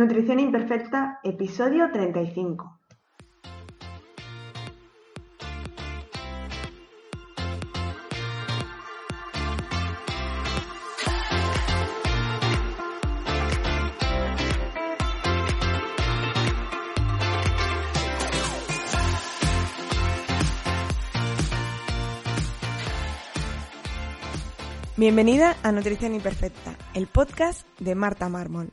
Nutrición Imperfecta, episodio 35. Bienvenida a Nutrición Imperfecta, el podcast de Marta Mármol.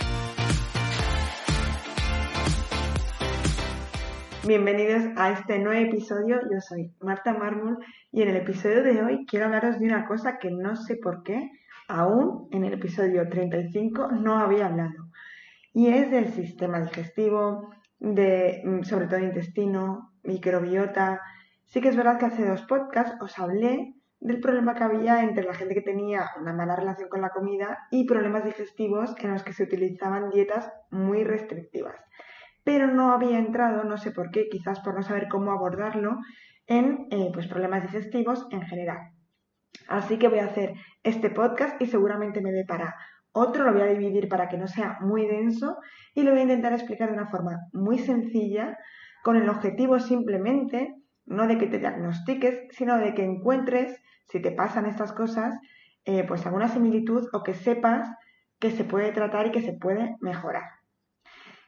Bienvenidos a este nuevo episodio. Yo soy Marta Mármol y en el episodio de hoy quiero hablaros de una cosa que no sé por qué aún en el episodio 35 no había hablado. Y es del sistema digestivo, de mm, sobre todo intestino, microbiota. Sí que es verdad que hace dos podcasts os hablé del problema que había entre la gente que tenía una mala relación con la comida y problemas digestivos en los que se utilizaban dietas muy restrictivas pero no había entrado, no sé por qué, quizás por no saber cómo abordarlo, en eh, pues, problemas digestivos en general. Así que voy a hacer este podcast y seguramente me dé para otro, lo voy a dividir para que no sea muy denso y lo voy a intentar explicar de una forma muy sencilla, con el objetivo simplemente, no de que te diagnostiques, sino de que encuentres, si te pasan estas cosas, eh, pues alguna similitud o que sepas que se puede tratar y que se puede mejorar.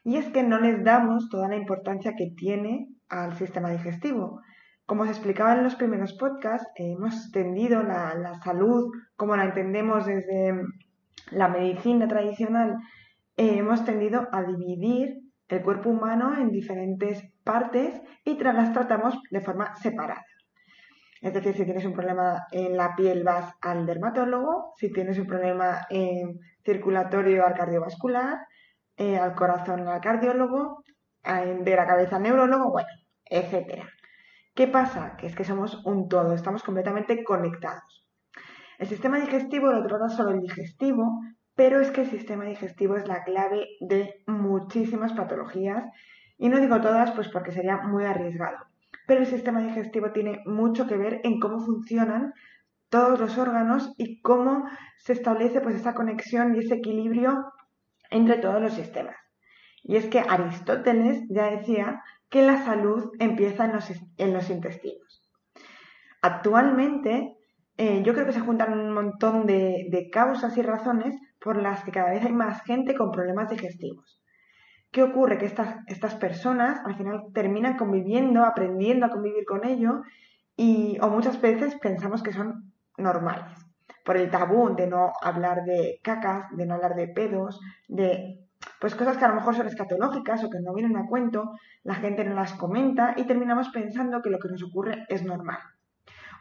Y es que no les damos toda la importancia que tiene al sistema digestivo. Como os explicaba en los primeros podcasts, hemos tendido la, salud como la entendemos desde la medicina tradicional, eh, hemos tendido a dividir el cuerpo humano en diferentes partes y las tratamos de forma separada. Es decir, si tienes un problema en la piel vas al dermatólogo, si tienes un problema circulatorio al cardiovascular, eh, al corazón al cardiólogo, de la cabeza al neurólogo, bueno, etcétera. ¿Qué pasa? Que es que somos un todo, estamos completamente conectados. El sistema digestivo lo trata solo el digestivo, pero es que el sistema digestivo es la clave de muchísimas patologías y no digo todas pues porque sería muy arriesgado. Pero el sistema digestivo tiene mucho que ver en cómo funcionan todos los órganos y cómo se establece pues esa conexión y ese equilibrio entre todos los sistemas. Y es que Aristóteles ya decía que la salud empieza en los, intestinos. Actualmente, eh, yo creo que se juntan un montón de, causas y razones por las que cada vez hay más gente con problemas digestivos. ¿Qué ocurre? Que estas, estas personas al final terminan conviviendo, aprendiendo a convivir con ello y o muchas veces pensamos que son normales por el tabú de no hablar de cacas, de no hablar de pedos, de pues cosas que a lo mejor son escatológicas o que no vienen a cuento, la gente no las comenta y terminamos pensando que lo que nos ocurre es normal.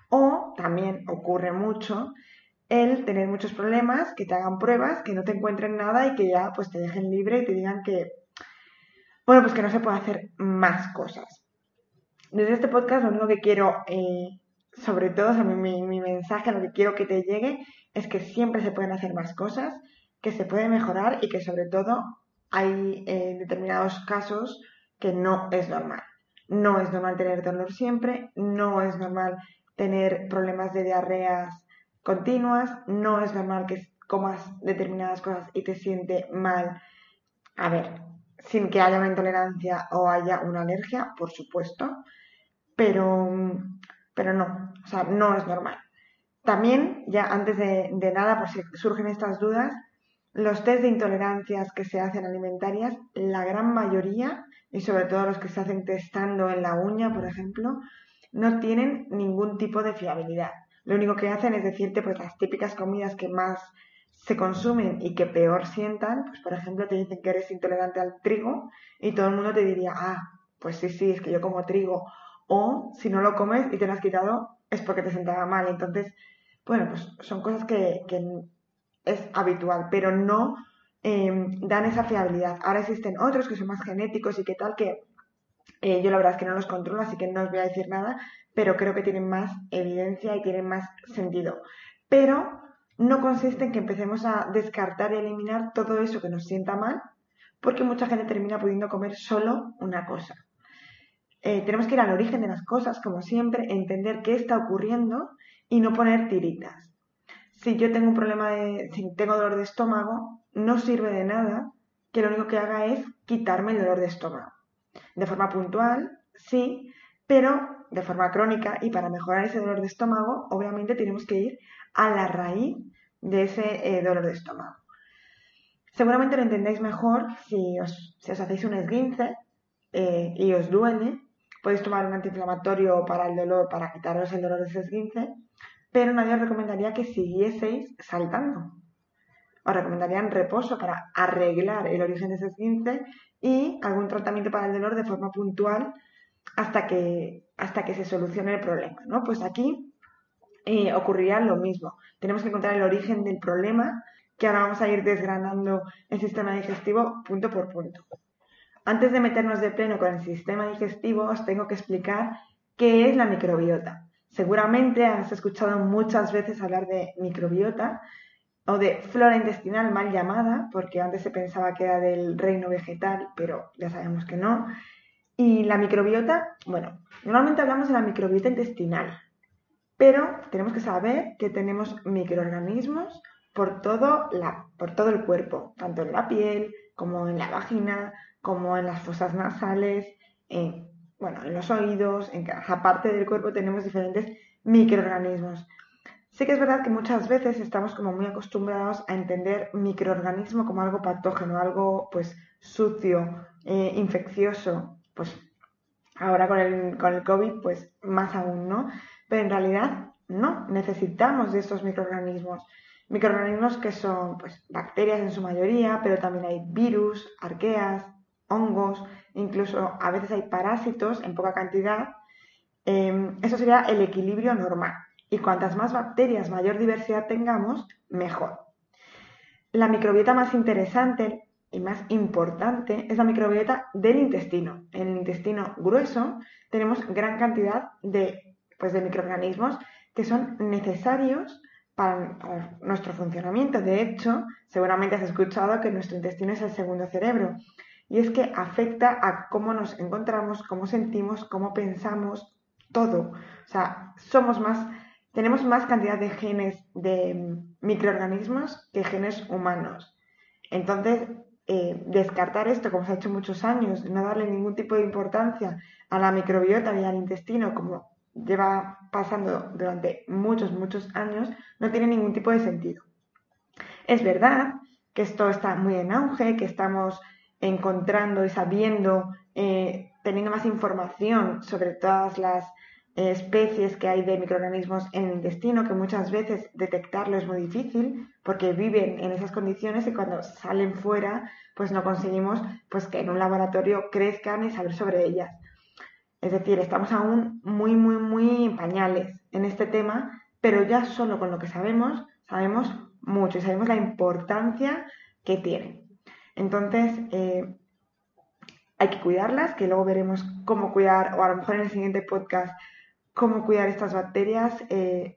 O también ocurre mucho el tener muchos problemas, que te hagan pruebas, que no te encuentren nada y que ya pues te dejen libre y te digan que, bueno, pues que no se puede hacer más cosas. Desde este podcast lo único que quiero eh, sobre todo, mi, mensaje, lo que quiero que te llegue, es que siempre se pueden hacer más cosas, que se puede mejorar y que sobre todo hay eh, determinados casos que no es normal. no es normal tener dolor siempre, no es normal tener problemas de diarreas continuas, no es normal que comas determinadas cosas y te siente mal. A ver, sin que haya una intolerancia o haya una alergia, por supuesto, pero, pero no, o sea, no es normal. También, ya antes de, nada, por si surgen estas dudas, los test de intolerancias que se hacen alimentarias, la gran mayoría, y sobre todo los que se hacen testando en la uña, por ejemplo, no tienen ningún tipo de fiabilidad. Lo único que hacen es decirte pues las típicas comidas que más se consumen y que peor sientan, pues por ejemplo te dicen que eres intolerante al trigo y todo el mundo te diría, ah, pues sí, sí, es que yo como trigo. O si no lo comes y te lo has quitado es porque te sentaba mal. Entonces, bueno, pues son cosas que, es habitual, pero no em, dan esa fiabilidad. Ahora existen otros que son más genéticos y que tal, que eh, yo la verdad es que no los controlo, así que no os voy a decir nada, pero creo que tienen más evidencia y tienen más sentido. Pero no consiste en que empecemos a descartar y eliminar todo eso que nos sienta mal, porque mucha gente termina pudiendo comer solo una cosa. Eh, tenemos que ir al origen de las cosas, como siempre, entender qué está ocurriendo y no poner tiritas. Si yo tengo un problema de, si tengo dolor de estómago, no sirve de nada que lo único que haga es quitarme el dolor de estómago. De forma puntual, sí, pero de forma crónica y para mejorar ese dolor de estómago, obviamente tenemos que ir a la raíz de ese eh, dolor de estómago. Seguramente lo entendéis mejor si os, hacéis un esguince eh, y os duele. Podéis tomar un antiinflamatorio para el dolor, para quitaros el dolor de ese esguince, pero nadie os recomendaría que siguieseis saltando. Os recomendarían reposo para arreglar el origen de ese esguince y algún tratamiento para el dolor de forma puntual hasta que, hasta que se solucione el problema, ¿no? Pues aquí eh, ocurriría lo mismo. Tenemos que encontrar el origen del problema, que ahora vamos a ir desgranando el sistema digestivo punto por punto. Antes de meternos de pleno con el sistema digestivo, os tengo que explicar qué es la microbiota. Seguramente has escuchado muchas veces hablar de microbiota o de flora intestinal mal llamada, porque antes se pensaba que era del reino vegetal, pero ya sabemos que no. Y la microbiota, bueno, normalmente hablamos de la microbiota intestinal, pero tenemos que saber que tenemos microorganismos por todo, la, por todo el cuerpo, tanto en la piel como en la vagina, como en las fosas nasales, en, bueno, en los oídos, en cada parte del cuerpo tenemos diferentes microorganismos. Sí que es verdad que muchas veces estamos como muy acostumbrados a entender microorganismo como algo patógeno, algo pues sucio, eh, infeccioso, pues ahora con el, con el COVID, pues más aún, ¿no? Pero en realidad no, necesitamos de estos microorganismos. Microorganismos que son pues, bacterias en su mayoría, pero también hay virus, arqueas, hongos, incluso a veces hay parásitos en poca cantidad. Em, eso sería el equilibrio normal. Y cuantas más bacterias, mayor diversidad tengamos, mejor. La microbiota más interesante y más importante es la microbiota del intestino. En el intestino grueso tenemos gran cantidad de, pues, de microorganismos que son necesarios para, para, nuestro funcionamiento. De hecho, seguramente has escuchado que nuestro intestino es el segundo cerebro y es que afecta a cómo nos encontramos, cómo sentimos, cómo pensamos, todo. O sea, somos más, tenemos más cantidad de genes de microorganismos que genes humanos. Entonces, eh, descartar esto, como se ha hecho muchos años, no darle ningún tipo de importancia a la microbiota y al intestino, como lleva pasando durante muchos, muchos años, no tiene ningún tipo de sentido. Es verdad que esto está muy en auge, que estamos encontrando y sabiendo, eh, teniendo más información sobre todas las especies que hay de microorganismos en el intestino, que muchas veces detectarlo es muy difícil porque viven en esas condiciones y cuando salen fuera pues no conseguimos pues que en un laboratorio crezcan y saber sobre ellas. Es decir, estamos aún muy, muy, muy pañales en este tema, pero ya solo con lo que sabemos, sabemos mucho y sabemos la importancia que tienen. Entonces, eh, hay que cuidarlas, que luego veremos cómo cuidar, o a lo mejor en el siguiente podcast cómo cuidar estas bacterias, eh,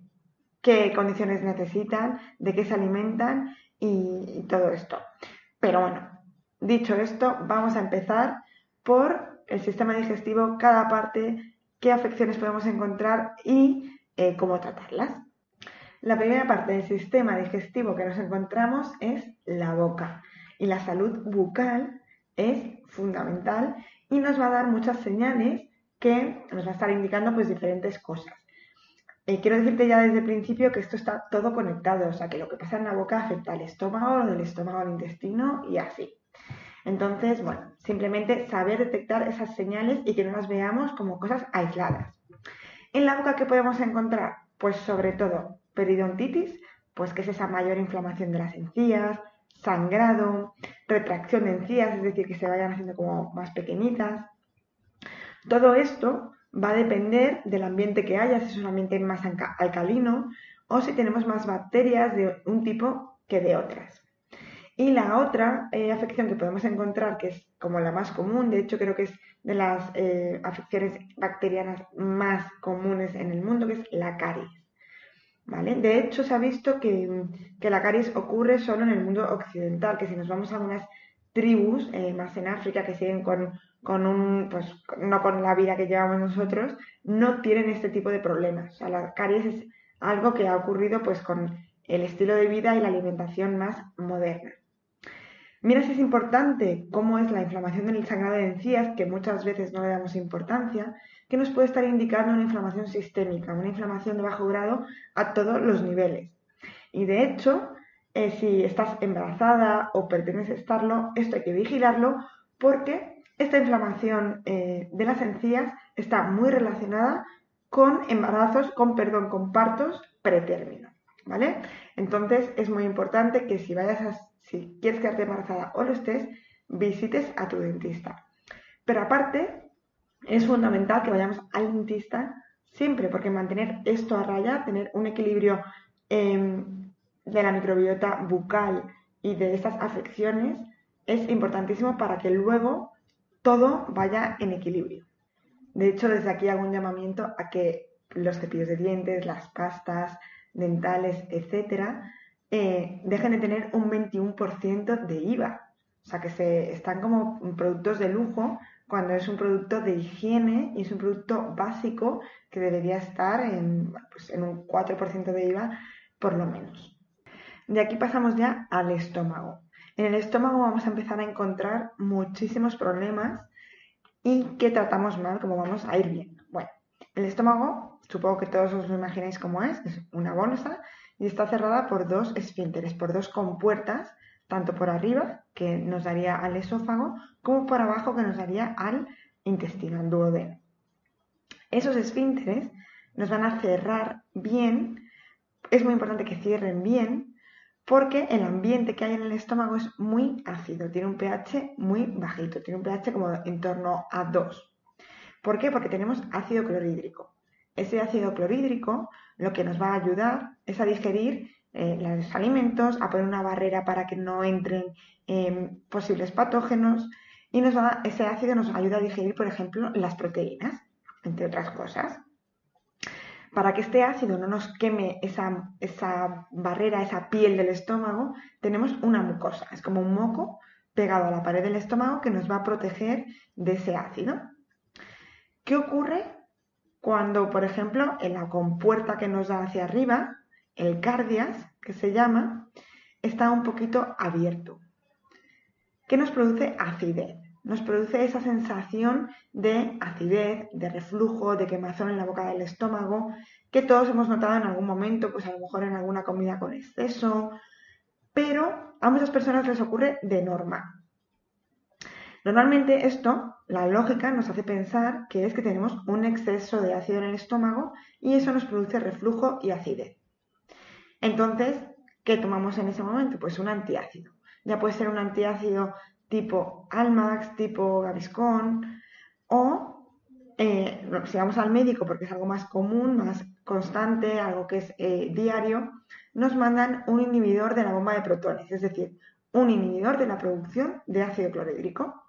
qué condiciones necesitan, de qué se alimentan y, todo esto. Pero bueno, dicho esto, vamos a empezar por el sistema digestivo, cada parte, qué afecciones podemos encontrar y eh, cómo tratarlas. La primera parte del sistema digestivo que nos encontramos es la boca y la salud bucal es fundamental y nos va a dar muchas señales que nos va a estar indicando pues diferentes cosas. Eh, quiero decirte ya desde el principio que esto está todo conectado, o sea que lo que pasa en la boca afecta al estómago, lo del estómago al intestino y así. Entonces, bueno, simplemente saber detectar esas señales y que no las veamos como cosas aisladas. En la boca, ¿qué podemos encontrar? Pues sobre todo periodontitis, pues que es esa mayor inflamación de las encías, sangrado, retracción de encías, es decir, que se vayan haciendo como más pequeñitas. Todo esto va a depender del ambiente que haya, si es un ambiente más alcalino o si tenemos más bacterias de un tipo que de otras. Y la otra eh, afección que podemos encontrar, que es como la más común, de hecho creo que es de las eh, afecciones bacterianas más comunes en el mundo, que es la caries. De hecho, se ha visto que, la caries ocurre solo en el mundo occidental, que si nos vamos a algunas tribus, eh, más en África, que siguen con, con, un, pues no con la vida que llevamos nosotros, no tienen este tipo de problemas. O sea, la caries es algo que ha ocurrido pues con el estilo de vida y la alimentación más moderna. Mira si es importante cómo es la inflamación del sangrado de encías, que muchas veces no le damos importancia, que nos puede estar indicando una inflamación sistémica, una inflamación de bajo grado a todos los niveles. Y de hecho, eh, si estás embarazada o pretendes estarlo, esto hay que vigilarlo porque esta inflamación eh, de las encías está muy relacionada con embarazos, con perdón, con partos pretérmino, ¿vale? Entonces es muy importante que si vayas a si quieres quedarte embarazada o lo estés, visites a tu dentista. Pero aparte, es fundamental que vayamos al dentista siempre, porque mantener esto a raya, tener un equilibrio em, de la microbiota bucal y de estas afecciones, es importantísimo para que luego todo vaya en equilibrio. De hecho, desde aquí hago un llamamiento a que los cepillos de dientes, las pastas dentales, etcétera, eh, dejen de tener un 21% de IVA. O sea, que se, están como productos de lujo cuando es un producto de higiene y es un producto básico que debería estar en, pues, en un 4% de IVA por lo menos. De aquí pasamos ya al estómago. En el estómago vamos a empezar a encontrar muchísimos problemas y que tratamos mal, como vamos a ir viendo. Bueno, el estómago, supongo que todos os lo imagináis cómo es, es una bolsa y está cerrada por dos esfínteres, por dos compuertas, tanto por arriba, que nos daría al esófago, como por abajo, que nos daría al intestino, al duodeno. Esos esfínteres nos van a cerrar bien, es muy importante que cierren bien, porque el ambiente que hay en el estómago es muy ácido, tiene un pH muy bajito, tiene un pH como en torno a 2. ¿Por qué? Porque tenemos ácido clorhídrico. Ese ácido clorhídrico lo que nos va a ayudar es a digerir eh, los alimentos, a poner una barrera para que no entren em, posibles patógenos y ese ácido nos ayuda a digerir, por ejemplo, las proteínas, entre otras cosas. Para que este ácido no nos queme esa, esa barrera, esa piel del estómago, tenemos una mucosa, es como un moco pegado a la pared del estómago que nos va a proteger de ese ácido. ¿Qué ocurre cuando, por ejemplo, en la compuerta que nos da hacia arriba, el cardias, que se llama, está un poquito abierto. ¿Qué nos produce acidez? Nos produce esa sensación de acidez, de reflujo, de quemazón en la boca del estómago, que todos hemos notado en algún momento, pues a lo mejor en alguna comida con exceso, pero a muchas personas les ocurre de norma. Normalmente esto, la lógica nos hace pensar que es que tenemos un exceso de ácido en el estómago y eso nos produce reflujo y acidez. Entonces, ¿qué tomamos en ese momento? Pues un antiácido. Ya puede ser un antiácido tipo Almax, tipo Gaviscon o eh, si vamos al médico porque es algo más común, más constante, algo que es eh, diario, nos mandan un inhibidor de la bomba de protones, es decir, un inhibidor de la producción de ácido clorhídrico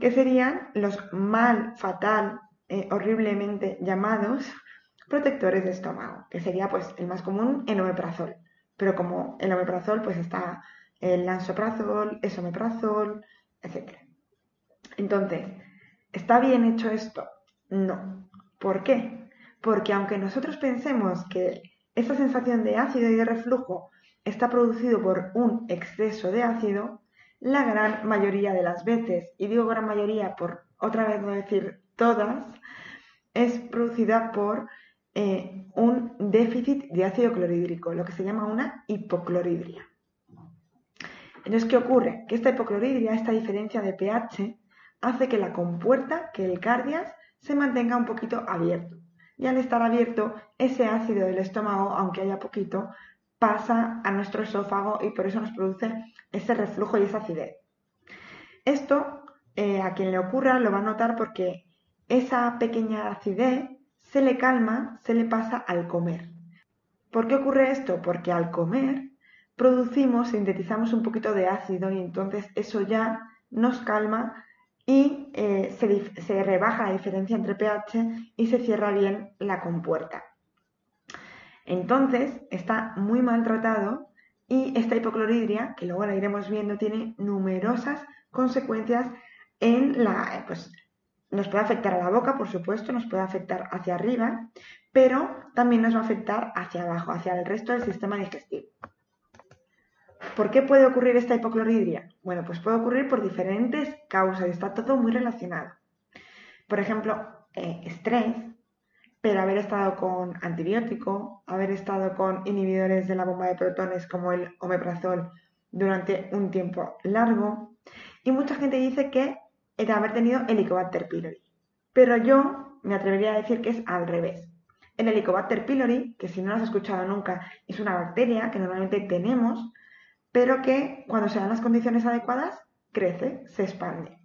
que serían los mal, fatal, eh, horriblemente llamados protectores de estómago, que sería pues el más común, el omeprazol. Pero como el omeprazol, pues está el lansoprazol, esomeprazol, etc. Entonces, ¿Está bien hecho esto? No. ¿Por qué? Porque aunque nosotros pensemos que esta sensación de ácido y de reflujo está producido por un exceso de ácido, la gran mayoría de las veces, y digo gran mayoría por otra vez no decir todas, es producida por eh, un déficit de ácido clorhídrico, lo que se llama una hipocloridria. Entonces, ¿qué ocurre? Que esta hipocloridria, esta diferencia de pH, hace que la compuerta, que el cardias, se mantenga un poquito abierto. Y al estar abierto, ese ácido del estómago, aunque haya poquito, pasa a nuestro esófago y por eso nos produce ese reflujo y esa acidez. Esto, eh, a quien le ocurra, lo va a notar porque esa pequeña acidez se le calma, se le pasa al comer. ¿Por qué ocurre esto? Porque al comer producimos, sintetizamos un poquito de ácido y entonces eso ya nos calma y eh, se, rebaja la diferencia entre pH y se cierra bien la compuerta. Entonces está muy maltratado y esta hipocloridria, que luego la iremos viendo, tiene numerosas consecuencias en la, pues, nos puede afectar a la boca, por supuesto, nos puede afectar hacia arriba, pero también nos va a afectar hacia abajo, hacia el resto del sistema digestivo. ¿Por qué puede ocurrir esta hipocloridria? Bueno, pues puede ocurrir por diferentes causas, está todo muy relacionado. Por ejemplo, eh, estrés, pero haber estado con antibiótico, haber estado con inhibidores de la bomba de protones como el omeprazol durante un tiempo largo. Y mucha gente dice que de haber tenido Helicobacter pylori. Pero yo me atrevería a decir que es al revés. El Helicobacter pylori, que si no lo has escuchado nunca, es una bacteria que normalmente tenemos, pero que cuando se dan las condiciones adecuadas, crece, se expande.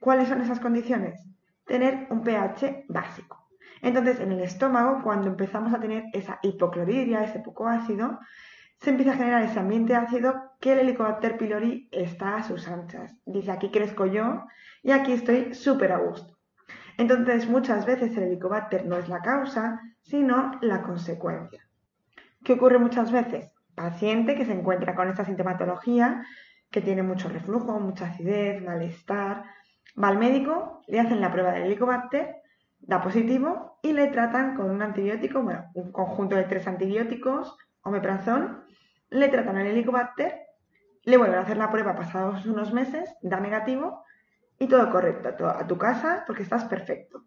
¿Cuáles son esas condiciones? Tener un pH básico. Entonces, en el estómago, cuando empezamos a tener esa hipocloridria, ese poco ácido, se empieza a generar ese ambiente ácido que el Helicobacter pylori está a sus anchas. Dice, aquí crezco yo y aquí estoy súper a gusto. Entonces, muchas veces el Helicobacter no es la causa, sino la consecuencia. ¿Qué ocurre muchas veces? Paciente que se encuentra con esta sintomatología, que tiene mucho reflujo, mucha acidez, malestar, va al médico, le hacen la prueba del Helicobacter, da positivo y le tratan con un antibiótico, bueno, un conjunto de tres antibióticos, omeprazol, le tratan el Helicobacter, le vuelven a hacer la prueba pasados unos meses, da negativo y todo correcto, a tu casa porque estás perfecto.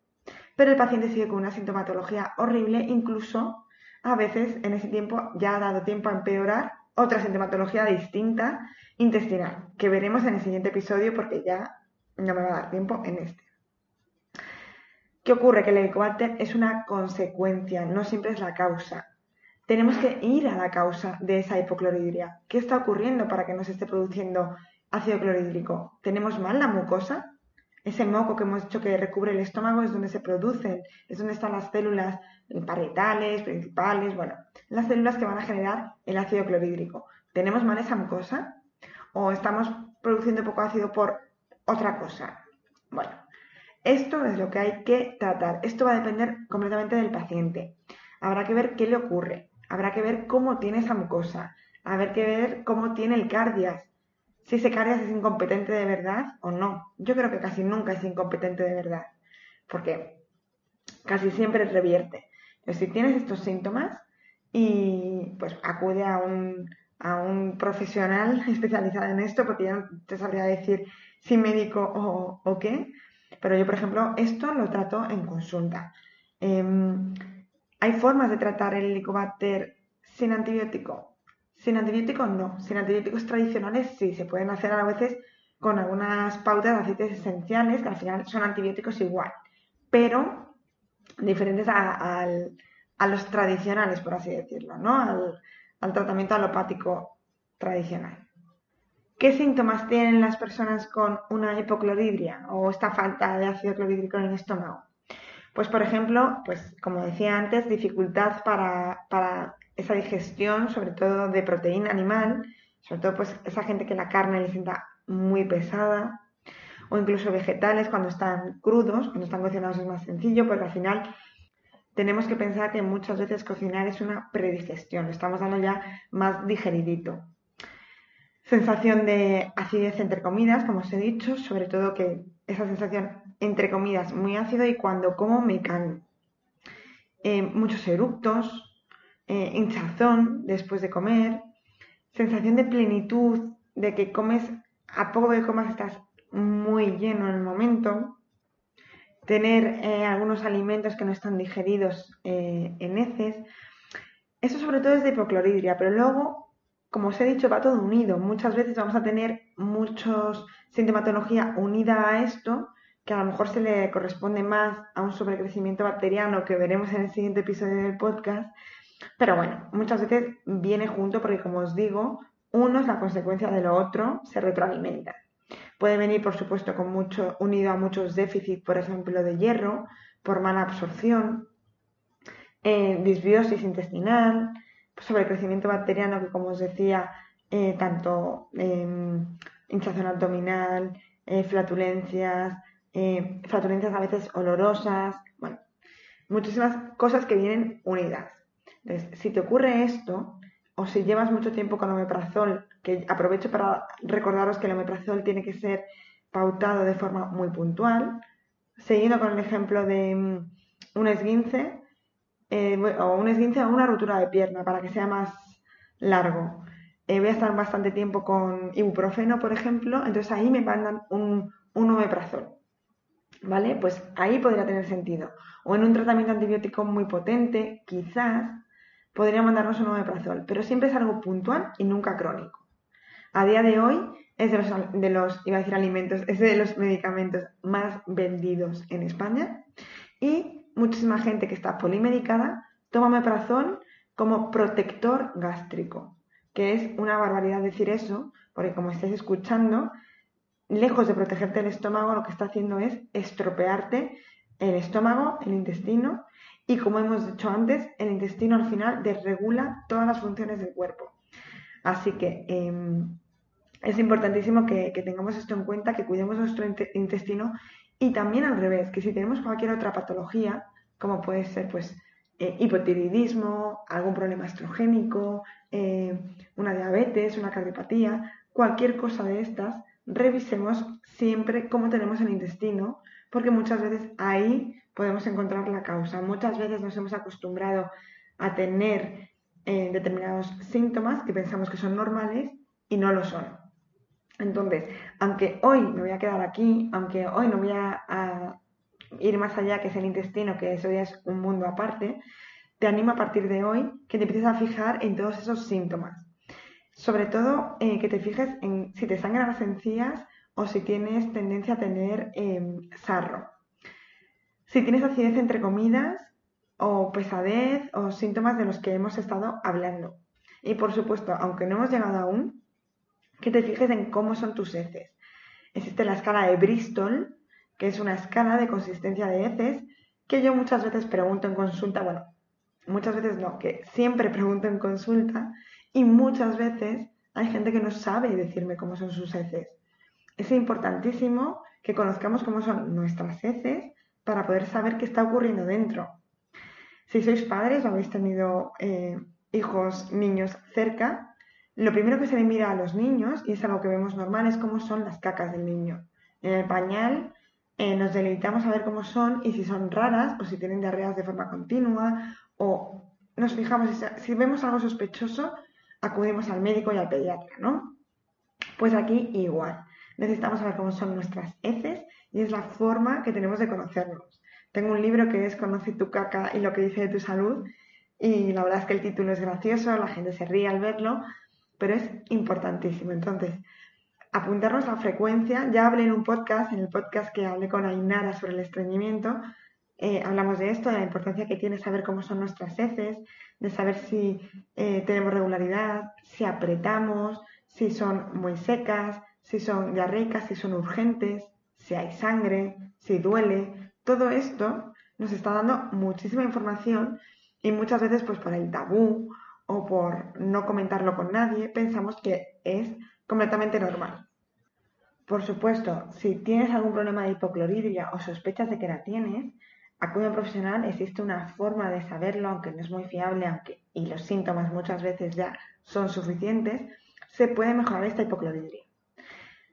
Pero el paciente sigue con una sintomatología horrible, incluso a veces en ese tiempo ya ha dado tiempo a empeorar otra sintomatología distinta intestinal, que veremos en el siguiente episodio porque ya no me va a dar tiempo en este. ¿Qué ocurre? Que el helicobacter es una consecuencia, no siempre es la causa. Tenemos que ir a la causa de esa hipocloridria. ¿Qué está ocurriendo para que no se esté produciendo ácido clorhídrico. ¿Tenemos mal la mucosa? Ese moco que hemos dicho que recubre el estómago es donde se producen, es donde están las células parietales, principales, bueno, las células que van a generar el ácido clorhídrico. ¿Tenemos mal esa mucosa? ¿O estamos produciendo poco ácido por otra cosa? Bueno, esto es lo que hay que tratar. Esto va a depender completamente del paciente. Habrá que ver qué le ocurre. Habrá que ver cómo tiene esa mucosa. Habrá que ver cómo tiene el cardias si ese cardias es incompetente de verdad o no. Yo creo que casi nunca es incompetente de verdad, porque casi siempre revierte. Pero si tienes estos síntomas y pues acude a un, a un profesional especializado en esto, porque ya no te sabría decir si médico o, o qué, pero yo, por ejemplo, esto lo trato en consulta. Em, ¿Hay formas de tratar el helicobacter sin antibiótico? Sin antibióticos no, sin antibióticos tradicionales sí, se pueden hacer a veces con algunas pautas de aceites esenciales, que al final son antibióticos igual, pero diferentes a, los tradicionales, por así decirlo, ¿no? Al, al tratamiento alopático tradicional. ¿Qué síntomas tienen las personas con una hipocloridria o esta falta de ácido clorhídrico en el estómago? Pues, por ejemplo, pues como decía antes, dificultad para, para esa digestión, sobre todo de proteína animal, sobre todo pues esa gente que la carne le sienta muy pesada, o incluso vegetales cuando están crudos, cuando están cocinados es más sencillo, porque al final tenemos que pensar que muchas veces cocinar es una predigestión, lo estamos dando ya más digeridito. Sensación de acidez entre comidas, como os he dicho, sobre todo que esa sensación, entre comidas, muy ácido y cuando como me cago. Eh, muchos eructos, eh, hinchazón después de comer, sensación de plenitud, de que comes, a poco que comas estás muy lleno en el momento, tener eh, algunos alimentos que no están digeridos en heces. Eso sobre todo es de hipocloridria, pero luego, como os he dicho, va todo unido. Muchas veces vamos a tener muchos sintomatología unida a esto, que a lo mejor se le corresponde más a un sobrecrecimiento bacteriano que veremos en el siguiente episodio del podcast. Pero bueno, muchas veces viene junto porque, como os digo, uno es la consecuencia de lo otro, se retroalimenta. Puede venir, por supuesto, con mucho, unido a muchos déficits, por ejemplo, de hierro, por mala absorción, eh, disbiosis intestinal, sobrecrecimiento bacteriano que, como os decía, eh, tanto em, hinchazón abdominal, eh, flatulencias, eh, flatulencias a veces olorosas, bueno, muchísimas cosas que vienen unidas. Entonces, si te ocurre esto, o si llevas mucho tiempo con omeprazol, que aprovecho para recordaros que el omeprazol tiene que ser pautado de forma muy puntual, siguiendo con el ejemplo de mm, un esguince, o un esguince o una rotura de pierna, para que sea más largo. Eh, voy a estar bastante tiempo con ibuprofeno, por ejemplo, entonces ahí me mandan un, un omeprazol. ¿Vale? Pues ahí podría tener sentido. O en un tratamiento antibiótico muy potente, quizás podría mandarnos un omeprazol, pero siempre es algo puntual y nunca crónico. A día de hoy es de los, de los, iba a decir alimentos, es de los medicamentos más vendidos en España y muchísima gente que está polimedicada toma omeprazol como protector gástrico que es una barbaridad decir eso, porque como estáis escuchando, lejos de protegerte el estómago, lo que está haciendo es estropearte el estómago, el intestino, y como hemos dicho antes, el intestino al final desregula todas las funciones del cuerpo. Así que em, es importantísimo que, que, tengamos esto en cuenta, que cuidemos nuestro intestino y también al revés, que si tenemos cualquier otra patología, como puede ser pues eh, hipotiroidismo, algún problema estrogénico, eh, una diabetes, una cardiopatía, cualquier cosa de estas, revisemos siempre cómo tenemos el intestino, porque muchas veces ahí podemos encontrar la causa. Muchas veces nos hemos acostumbrado a tener eh, determinados síntomas que pensamos que son normales y no lo son. Entonces, aunque hoy me voy a quedar aquí, aunque hoy no voy a ir más allá, que es el intestino, que eso ya es un mundo aparte, te animo a partir de hoy que te empieces a fijar en todos esos síntomas. Sobre todo eh, que te fijes en si te sangran las encías o si tienes tendencia a tener em, sarro. Si tienes acidez entre comidas o pesadez o síntomas de los que hemos estado hablando. Y por supuesto, aunque no hemos llegado aún, que te fijes en cómo son tus heces. Existe la escala de Bristol, que es una escala de consistencia de heces que yo muchas veces pregunto en consulta, bueno, muchas veces no, que siempre pregunto en consulta y muchas veces hay gente que no sabe decirme cómo son sus heces. Es importantísimo que conozcamos cómo son nuestras heces para poder saber qué está ocurriendo dentro. Si sois padres o habéis tenido eh, hijos, niños cerca, lo primero que se le mira a los niños, y es algo que vemos normal, es cómo son las cacas del niño. En el pañal eh, nos deleitamos a ver cómo son y si son raras o si tienen diarreas de forma continua o nos fijamos, si vemos algo sospechoso, acudimos al médico y al pediatra, ¿no? Pues aquí igual. Necesitamos saber cómo son nuestras heces y es la forma que tenemos de conocernos. Tengo un libro que es Conoce tu caca y lo que dice de tu salud y la verdad es que el título es gracioso, la gente se ríe al verlo, pero es importantísimo. Entonces, apuntarnos la frecuencia. Ya hablé en un podcast, en el podcast que hablé con Ainara sobre el estreñimiento, eh, hablamos de esto, de la importancia que tiene saber cómo son nuestras heces, de saber si eh, tenemos regularidad, si apretamos, si son muy secas, si son diarreicas, si son urgentes, si hay sangre, si duele. Todo esto nos está dando muchísima información y muchas veces pues por el tabú o por no comentarlo con nadie pensamos que es completamente normal. Por supuesto, si tienes algún problema de hipocloridria o sospechas de que la tienes, acude a un profesional, existe una forma de saberlo, aunque no es muy fiable, aunque y los síntomas muchas veces ya son suficientes, se puede mejorar esta hipocloridria.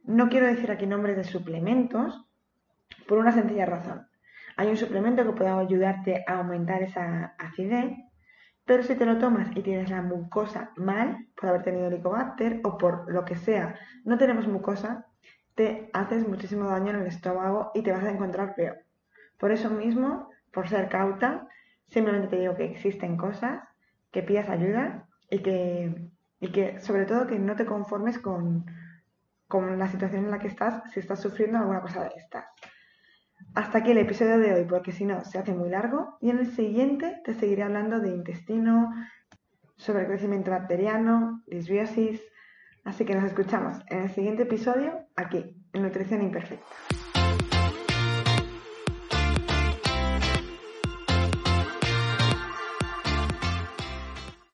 No quiero decir aquí nombres de suplementos, por una sencilla razón. Hay un suplemento que puede ayudarte a aumentar esa acidez, pero si te lo tomas y tienes la mucosa mal, por haber tenido helicobacter o por lo que sea, no tenemos mucosa, te haces muchísimo daño en el estómago y te vas a encontrar peor. Por eso mismo, por ser cauta, simplemente te digo que existen cosas, que pidas ayuda y que, y que sobre todo que no te conformes con, con la situación en la que estás si estás sufriendo alguna cosa de estas. Hasta aquí el episodio de hoy, porque si no se hace muy largo. Y en el siguiente te seguiré hablando de intestino, sobre crecimiento bacteriano, disbiosis. Así que nos escuchamos en el siguiente episodio aquí, en Nutrición Imperfecta.